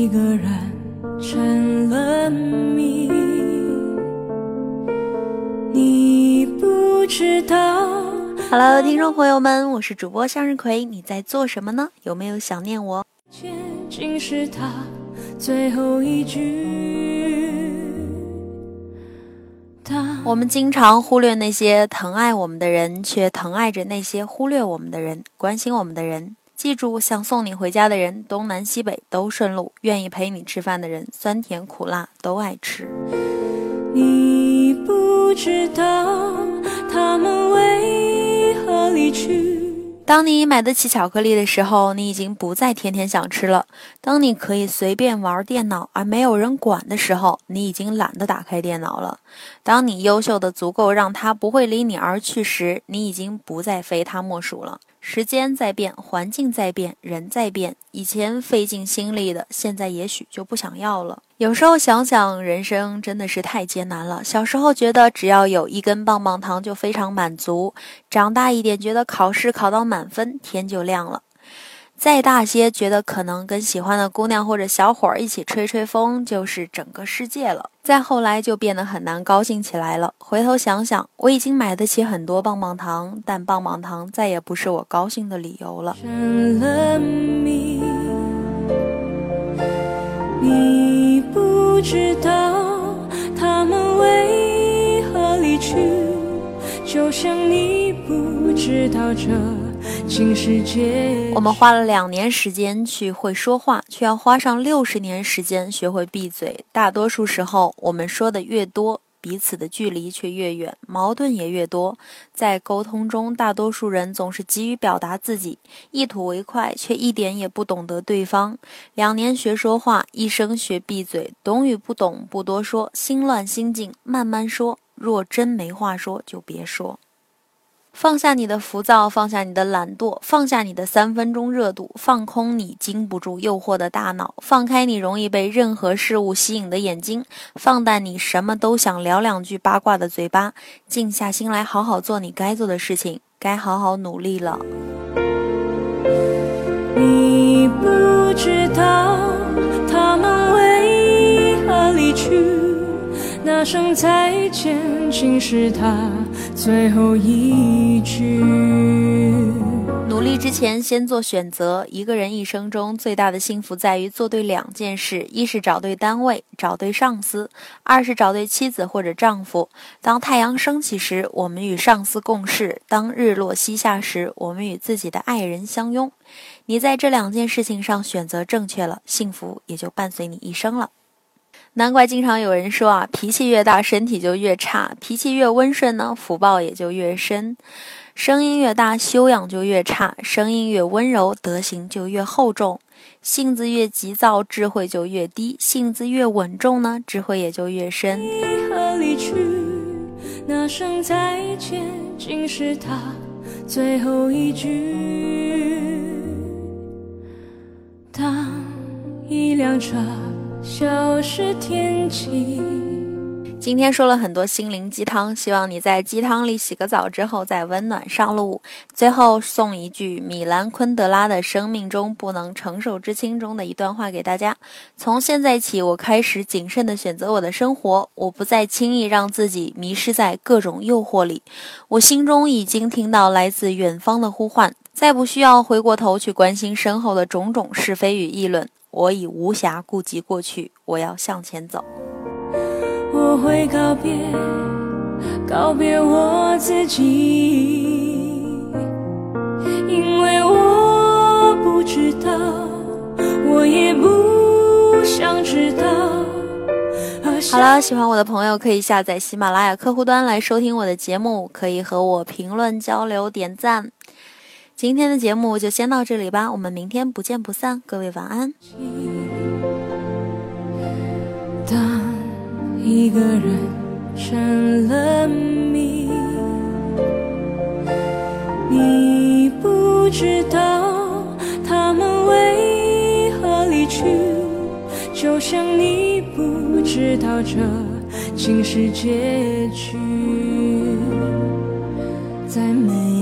一个人成了谜，你不知道。Hello，听众朋友们，我是主播向日葵，你在做什么呢？有没有想念我？是他最后一句。我们经常忽略那些疼爱我们的人，却疼爱着那些忽略我们的人、关心我们的人。记住，想送你回家的人，东南西北都顺路；愿意陪你吃饭的人，酸甜苦辣都爱吃。你不知道他们为何离去。当你买得起巧克力的时候，你已经不再天天想吃了；当你可以随便玩电脑而没有人管的时候，你已经懒得打开电脑了；当你优秀的足够让他不会离你而去时，你已经不再非他莫属了。时间在变，环境在变，人在变。以前费尽心力的，现在也许就不想要了。有时候想想，人生真的是太艰难了。小时候觉得只要有一根棒棒糖就非常满足，长大一点觉得考试考到满分天就亮了。再大些，觉得可能跟喜欢的姑娘或者小伙儿一起吹吹风就是整个世界了。再后来就变得很难高兴起来了。回头想想，我已经买得起很多棒棒糖，但棒棒糖再也不是我高兴的理由了。了谜，你不知道他们为何离去，就像你不知道这。我们花了两年时间去会说话，却要花上六十年时间学会闭嘴。大多数时候，我们说的越多，彼此的距离却越远，矛盾也越多。在沟通中，大多数人总是急于表达自己，一吐为快，却一点也不懂得对方。两年学说话，一生学闭嘴。懂与不懂不多说，心乱心静慢慢说。若真没话说，就别说。放下你的浮躁，放下你的懒惰，放下你的三分钟热度，放空你经不住诱惑的大脑，放开你容易被任何事物吸引的眼睛，放淡你什么都想聊两句八卦的嘴巴，静下心来好好做你该做的事情，该好好努力了。你不知道他们为，那声再见竟是他最后一句。努力之前，先做选择。一个人一生中最大的幸福在于做对两件事：一是找对单位，找对上司；二是找对妻子或者丈夫。当太阳升起时，我们与上司共事；当日落西下时，我们与自己的爱人相拥。你在这两件事情上选择正确了，幸福也就伴随你一生了。难怪经常有人说啊，脾气越大，身体就越差；脾气越温顺呢，福报也就越深。声音越大，修养就越差；声音越温柔，德行就越厚重。性子越急躁，智慧就越低；性子越稳重呢，智慧也就越深。为何离去？那声再见，竟是他最后一句。当一辆车消失天际。今天说了很多心灵鸡汤，希望你在鸡汤里洗个澡之后再温暖上路。最后送一句米兰昆德拉的《生命中不能承受之轻》中的一段话给大家：从现在起，我开始谨慎地选择我的生活，我不再轻易让自己迷失在各种诱惑里。我心中已经听到来自远方的呼唤，再不需要回过头去关心身后的种种是非与议论。我已无暇顾及过去，我要向前走。我会告别，告别我自己，因为我不知道，我也不想知道。好了，喜欢我的朋友可以下载喜马拉雅客户端来收听我的节目，可以和我评论交流、点赞。今天的节目就先到这里吧，我们明天不见不散，各位晚安。当一个人成了谜，你不知道他们为何离去，就像你不知道这竟是结局。在每